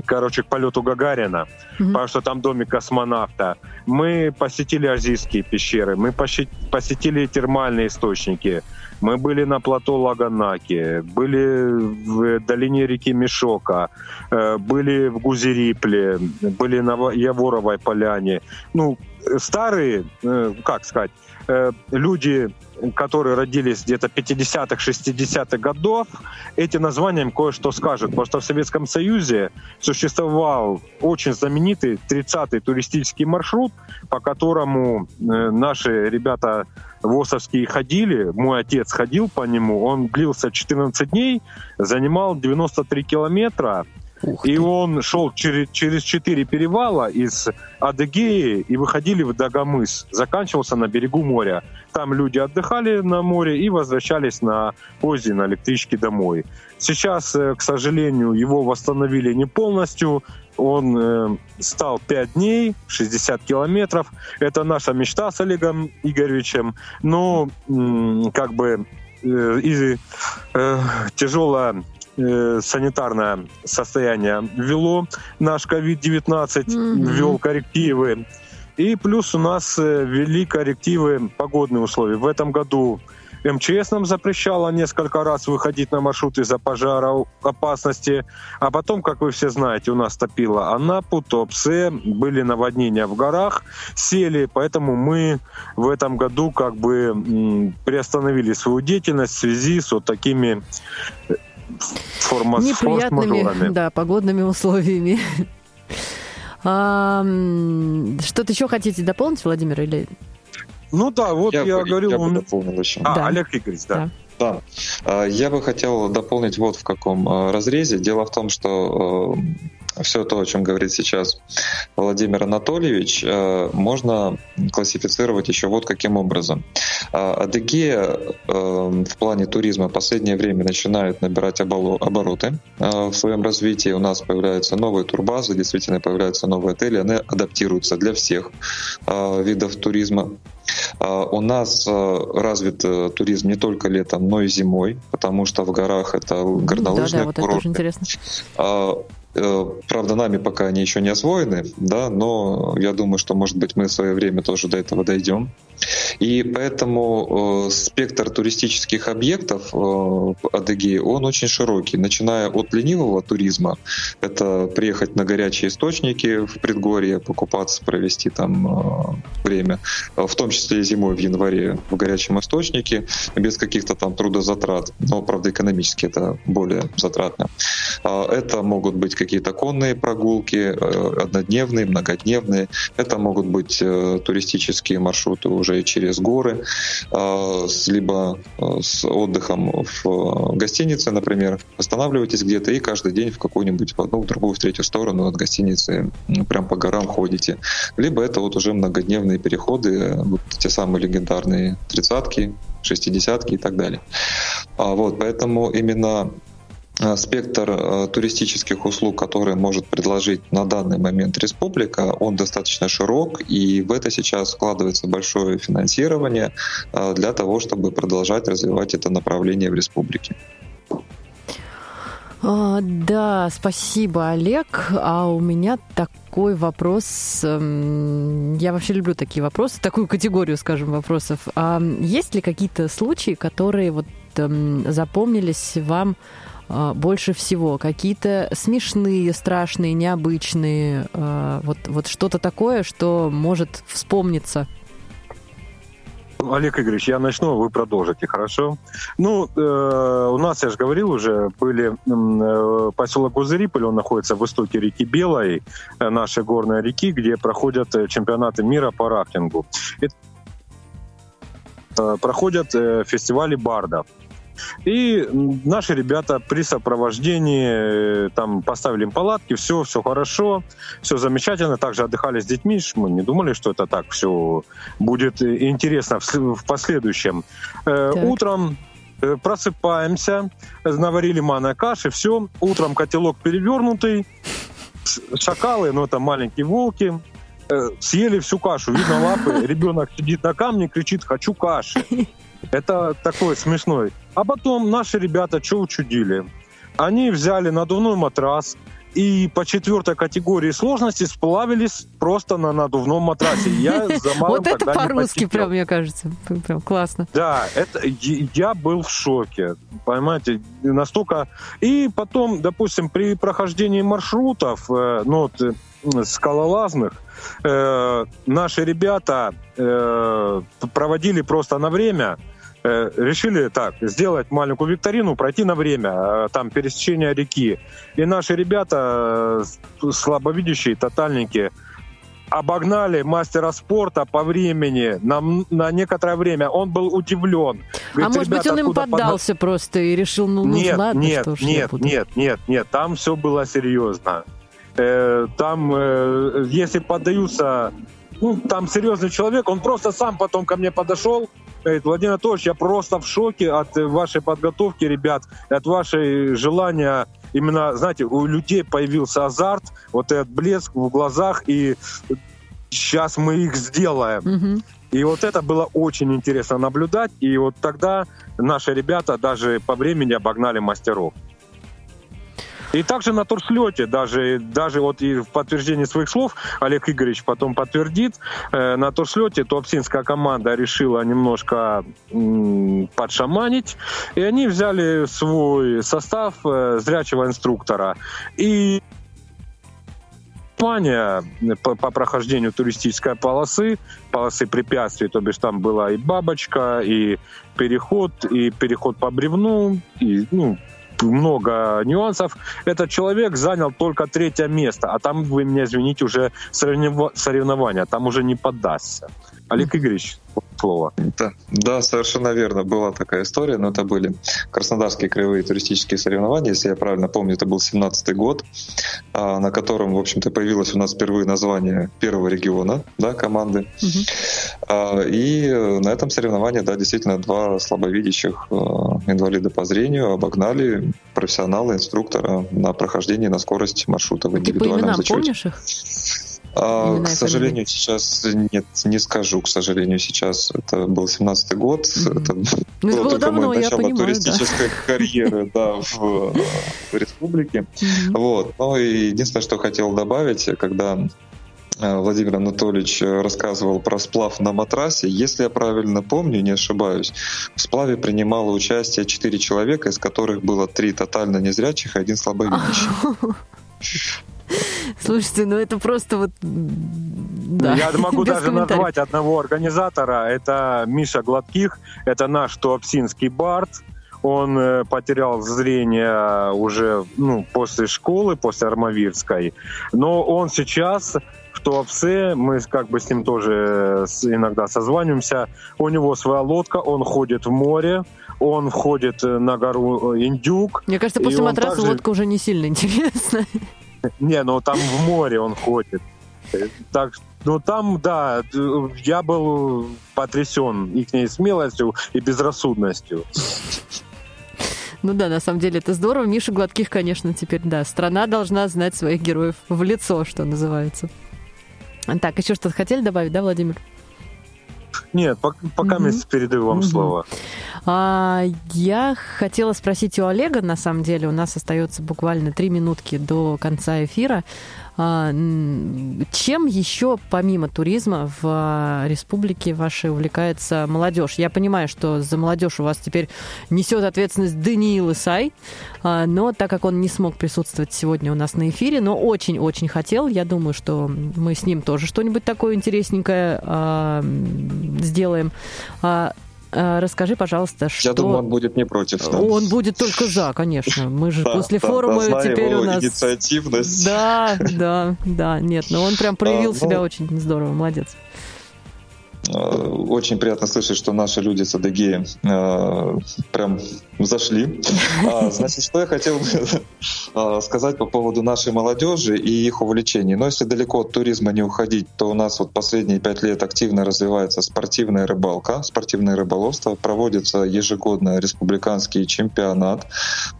короче, к полету Гагарина, Мгм. потому что там домик космонавта. Мы посетили азийские пещеры, мы посетили термальные источники, мы были на плато Лаганаки, были в долине реки Мишока, э, были в Гузерипле, были на Яворовой поляне. Ну, э, старые, э, как сказать, э, люди, которые родились где-то 50-х, 60-х годов, эти названия им кое-что скажут. Потому что в Советском Союзе существовал очень знаменитый 30-й туристический маршрут, по которому э, наши ребята ВОСовские ходили, мой отец ходил по нему, он длился 14 дней, занимал 93 километра, Ух и ты. он шел через, через четыре перевала из Адыгеи и выходили в Дагомыс. Заканчивался на берегу моря. Там люди отдыхали на море и возвращались на поезде, на электричке домой. Сейчас, э, к сожалению, его восстановили не полностью. Он э, стал 5 дней, 60 километров. Это наша мечта с Олегом Игоревичем. Но м, как бы э, и, э, тяжелая э, санитарное состояние ввело наш COVID-19, Мгм. ввел коррективы. И плюс у нас э, ввели коррективы погодные условия. В этом году МЧС нам запрещало несколько раз выходить на маршрут из-за пожара опасности. А потом, как вы все знаете, у нас топило Анапу, Туапсе, были наводнения в горах, сели, поэтому мы в этом году как бы приостановили свою деятельность в связи с вот такими э, форма- неприятными да, погодными условиями. А, Что-то еще хотите дополнить, Владимир, или Ну да, вот я, бы- говорил, я бы он- дополнил еще. А, Да. Олег Игоревич, да. Да. Да. А, Я бы хотел дополнить вот в каком а, разрезе. Дело в том, что все то, о чем говорит сейчас Владимир Анатольевич, э, можно классифицировать еще вот каким образом. А, Адыгея э, в плане туризма в последнее время начинает набирать обороты э, в своем развитии. У нас появляются новые турбазы, действительно появляются новые отели, они адаптируются для всех э, видов туризма. У нас э, развит э, туризм не только летом, но и зимой, потому что в горах это да, да, горнолыжные вот это тоже курорты. интересно. Э, Правда, нами пока они еще не освоены, да, но я думаю, что, может быть, мы в свое время тоже до этого дойдем. И поэтому э, спектр туристических объектов э, в Адыгее, он очень широкий, начиная от ленивого туризма, это приехать на горячие источники в предгорье, покупаться, провести там э, время, э, в том числе и зимой в январе в горячем источнике, без каких-то там трудозатрат, но, правда, экономически это более затратно. А, Это могут быть какие-то конные прогулки, э, однодневные, многодневные. Это могут быть э, туристические маршруты уже через горы, э, либо с отдыхом в гостинице, например. Останавливаетесь где-то и каждый день в какую-нибудь в одну, в другую, в третью сторону от гостиницы прям по горам ходите. Либо это вот уже многодневные переходы, вот те самые легендарные тридцатки, шестидесятки и так далее. А, Вот, поэтому именно спектр э, туристических услуг, которые может предложить на данный момент республика, он достаточно широк, и в это сейчас вкладывается большое финансирование э, для того, чтобы продолжать развивать это направление в республике. А, да, спасибо, Олег. А у меня такой вопрос. эм, Я вообще люблю такие вопросы, такую категорию, скажем, вопросов. А есть ли какие-то случаи, которые вот эм, запомнились вам а, больше всего? Какие-то смешные, страшные, необычные? а, Вот, вот что-то такое, что может вспомниться? Олег Игоревич, я начну, а вы продолжите, хорошо? Ну, э, у нас, я же говорил уже, были э, поселок Гузериполь, он находится в истоке реки Белой, э, нашей горной реки, где проходят э, чемпионаты мира по рафтингу. И, э, проходят э, фестивали бардов. И наши ребята при сопровождении э, там поставили им палатки, все, все хорошо, все замечательно. Также отдыхали с детьми. Мы не думали, что это так все будет э, интересно в, последующем. Э, Так. Утром Просыпаемся, наварили манной каши, все. Утром котелок перевернутый, шакалы, ну это маленькие волки, съели всю кашу. Видно лапы, ребенок сидит на камне, кричит «хочу каши». Это такой смешной. А потом наши ребята что учудили? Они взяли надувной матрас и по четвертой категории сложности сплавились просто на надувном матрасе. Я за Вот это по-русски прям, мне кажется. Прям классно. Да, это я был в шоке, понимаете, настолько. И потом, допустим, при прохождении маршрутов, э, ну вот, э, скалолазных, э, наши ребята проводили просто на время. Э, решили так сделать маленькую викторину, пройти на время, э, там пересечение реки. И наши ребята э, слабовидящие, тотальники, обогнали мастера спорта по времени на, на некоторое время. Он был удивлен. а Говорит, может быть, «Ребята, он им откуда подна-» поддался просто и решил, ну, ну Нет, ладно, нет, что ж нет, буду. нет, нет, нет, там все было серьезно. Э, там, э, если поддаются, ну, там серьезный человек, он просто сам потом ко мне подошел, говорит, Владимир Анатольевич, я просто в шоке от вашей подготовки, ребят, от вашей желания именно, знаете, у людей появился азарт, вот этот блеск в глазах, и сейчас мы их сделаем. Мгм. И вот это было очень интересно наблюдать. И вот тогда наши ребята даже по времени обогнали мастеров. И также на турслете, даже, даже вот и в подтверждении своих слов, Олег Игоревич потом подтвердит, э, на турслете туапсинская команда решила немножко м, подшаманить, и они взяли свой состав э, зрячего инструктора. И компания по, по прохождению туристической полосы, полосы препятствий, то бишь там была и бабочка, и переход, и переход по бревну, и ну, много нюансов. Этот человек занял только третье место, а там, вы меня извините, уже соревнова- соревнования, там уже не поддастся. Олег Игоревич, слово. Да, да, совершенно верно. Была такая история, но это были Краснодарские краевые туристические соревнования, если я правильно помню, это был 17 год, а, на котором, в общем-то, появилось у нас впервые название первого региона да, команды. А, И на этом соревновании, да, действительно, два слабовидящих э, инвалида по зрению обогнали профессионала, инструктора на прохождении на скорость маршрута в Ты по индивидуальном именам зачете. помнишь их? А, к сожалению, сейчас нет, не скажу, к сожалению, сейчас это был 17-й год, Мгм. это Ну, это было только давно, мое начало понимаю, да. туристической карьеры да, в, э, в республике. Мгм. Вот. Ну и единственное, что хотел добавить, когда э, Владимир Анатольевич рассказывал про сплав на матрасе. Если я правильно помню, не ошибаюсь, в сплаве принимало участие четыре человека, из которых было три тотально незрячих и один слабовидящий. Слушайте, ну это просто вот... Да, Я могу даже назвать одного организатора. Это Миша Гладких, это наш туапсинский бард. Он э, потерял зрение уже ну, после школы, после Армавирской. Но он сейчас в Туапсе, мы как бы с ним тоже э, иногда созваниваемся. У него своя лодка, он ходит в море, он входит э, на гору Индюк. Мне кажется, после матраса также- лодка уже не сильно интересна. Не, ну там в море он ходит. Так, ну там, да, я был потрясен их смелостью и безрассудностью. Ну да, на самом деле это здорово. Миша Гладких, конечно, теперь, да. Страна должна знать своих героев в лицо, что называется. Так, еще что-то хотели добавить, да, Владимир? Нет, пок- пока Мгм. я передаю вам Мгм. слово. А, я хотела спросить у Олега, на самом деле, у нас остается буквально три минутки до конца эфира. А, чем еще, помимо туризма, в а, республике вашей увлекается молодежь? Я понимаю, что за молодежь у вас теперь несет ответственность Даниил Исай, а, но так как он не смог присутствовать сегодня у нас на эфире, но очень-очень хотел, я думаю, что мы с ним тоже что-нибудь такое интересненькое сделаем. А, Расскажи, пожалуйста, что... Я думаю, он будет не против. да. Он будет только за, конечно. Мы же Да, после да, форума да, знаю теперь его у нас... очень приятно слышать, что наши люди с Адыгеи э, прям зашли. А, значит, что я хотел бы сказать по поводу нашей молодежи и их увлечений. Но если далеко от туризма не уходить, то у нас вот последние пять лет активно развивается спортивная рыбалка, спортивное рыболовство. Проводится ежегодно республиканский чемпионат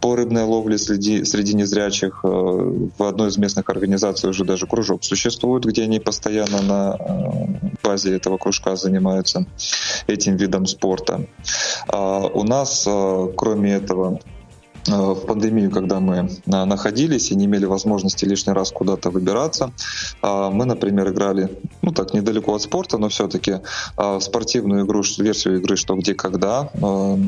по рыбной ловле среди, среди незрячих. Э, в одной из местных организаций уже даже кружок существует, где они постоянно на э, базе этого кружка занимаются этим видом спорта. А у нас, э, кроме этого, в пандемию, когда мы э, находились и не имели возможности лишний раз куда-то выбираться, э, мы, например, играли, ну так, недалеко от спорта, но все-таки спортивную игру, версию игры «Что, где, когда». Ну,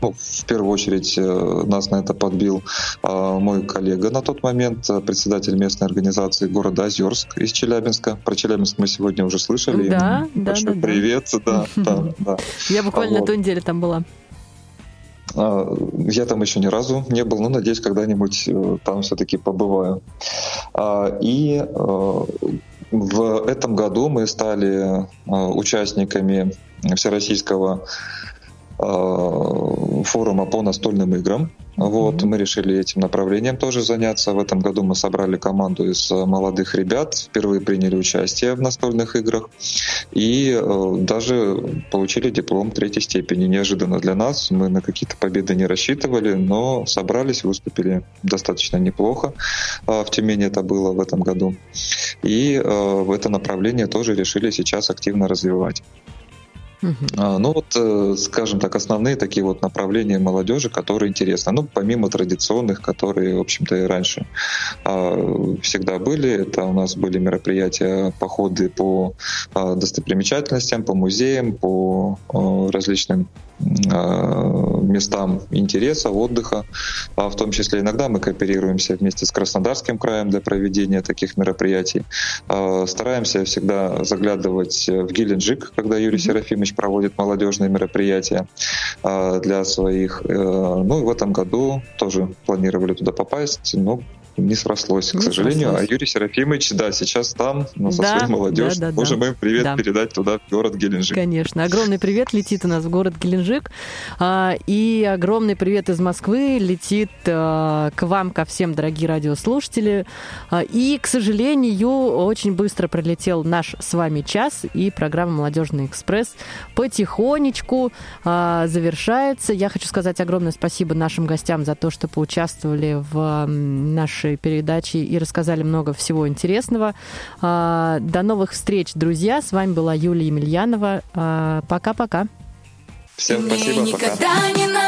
в первую очередь нас на это подбил мой коллега на тот момент, председатель местной организации города Озерск из Челябинска. Про Челябинск мы сегодня уже слышали. Да, да, да, привет. Да, да, да. Я буквально на той неделе там была. А, Я там еще ни разу не был, но надеюсь, когда-нибудь э, там все-таки побываю. А, И э, в этом году мы стали э, участниками Всероссийского форума по настольным играм. Вот, мы решили этим направлением тоже заняться. В этом году мы собрали команду из э, молодых ребят, впервые приняли участие в настольных играх и э, даже получили диплом третьей степени. Неожиданно для нас, мы на какие-то победы не рассчитывали, но собрались, выступили достаточно неплохо. А В Тюмени это было в этом году. И э, в это направление тоже решили сейчас активно развивать. А, Ну вот, э, скажем так, основные такие вот направления молодежи, которые интересны. Ну, помимо традиционных, которые, в общем-то, и раньше а, всегда были. Это у нас были мероприятия, походы по а, достопримечательностям, по музеям, по различным местам интереса, отдыха. А В том числе иногда мы кооперируемся вместе с Краснодарским краем для проведения таких мероприятий. А, Стараемся всегда заглядывать в Геленджик, когда Юрий Серафимович проводит молодежные мероприятия а, для своих. Э, Ну и в этом году тоже планировали туда попасть, но не срослось, к Не сожалению. срослось. А Юрий Серафимович, да, сейчас там, ну, со Да, своей молодежью. да, да, да. Можем им привет Да. передать туда, в город Геленджик. Конечно. Огромный привет летит у нас в город Геленджик. А, И огромный привет из Москвы летит а, к вам, ко всем, дорогие радиослушатели. А, И, к сожалению, очень быстро пролетел наш с вами час, и программа «Молодежный экспресс» потихонечку а, завершается. Я хочу сказать огромное спасибо нашим гостям за то, что поучаствовали в м, нашей передаче и рассказали много всего интересного. А, До новых встреч, друзья. С вами была Юлия Емельянова. А, Пока-пока. Всем Мне спасибо, пока.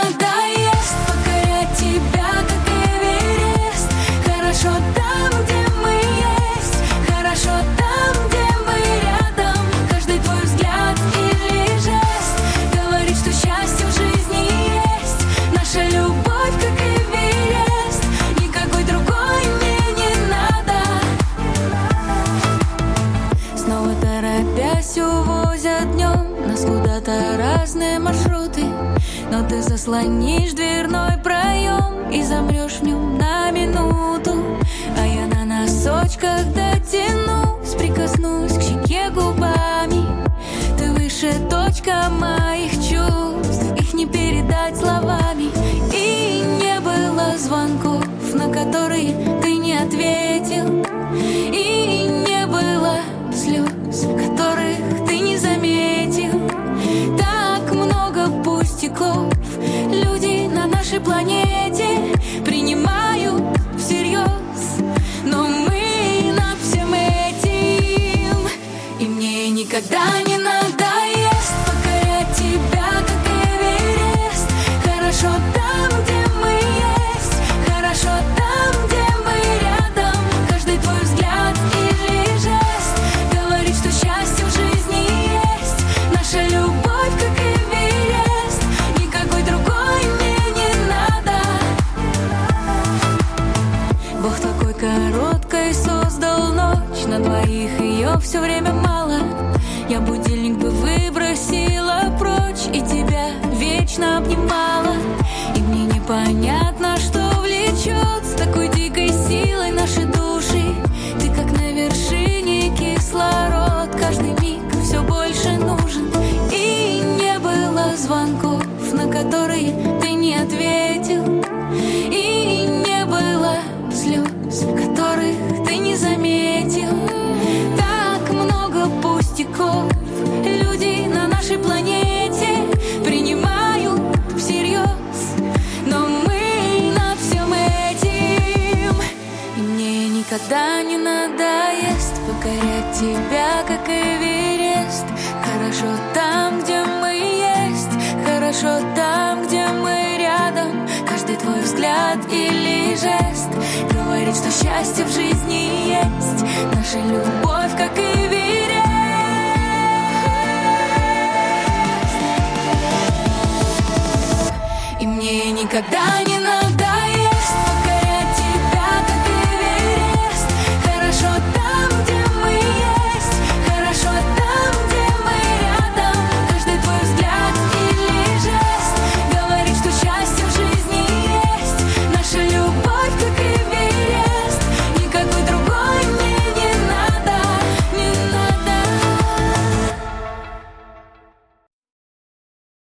Заслонишь дверной проем И замрешь в нем на минуту. А я на носочках дотянусь Прикоснусь к щеке губами. Ты выше точка моих чувств Их не передать словами. И не было звонков На которые ты не ответил пустяков люди на нашей планете мне никогда не надоест Покорять тебя, как Эверест. Хорошо там, где мы есть Хорошо там, где мы рядом. Каждый твой взгляд или жест Говорит, что счастье в жизни есть. Наша любовь, как Эверест. И мне никогда не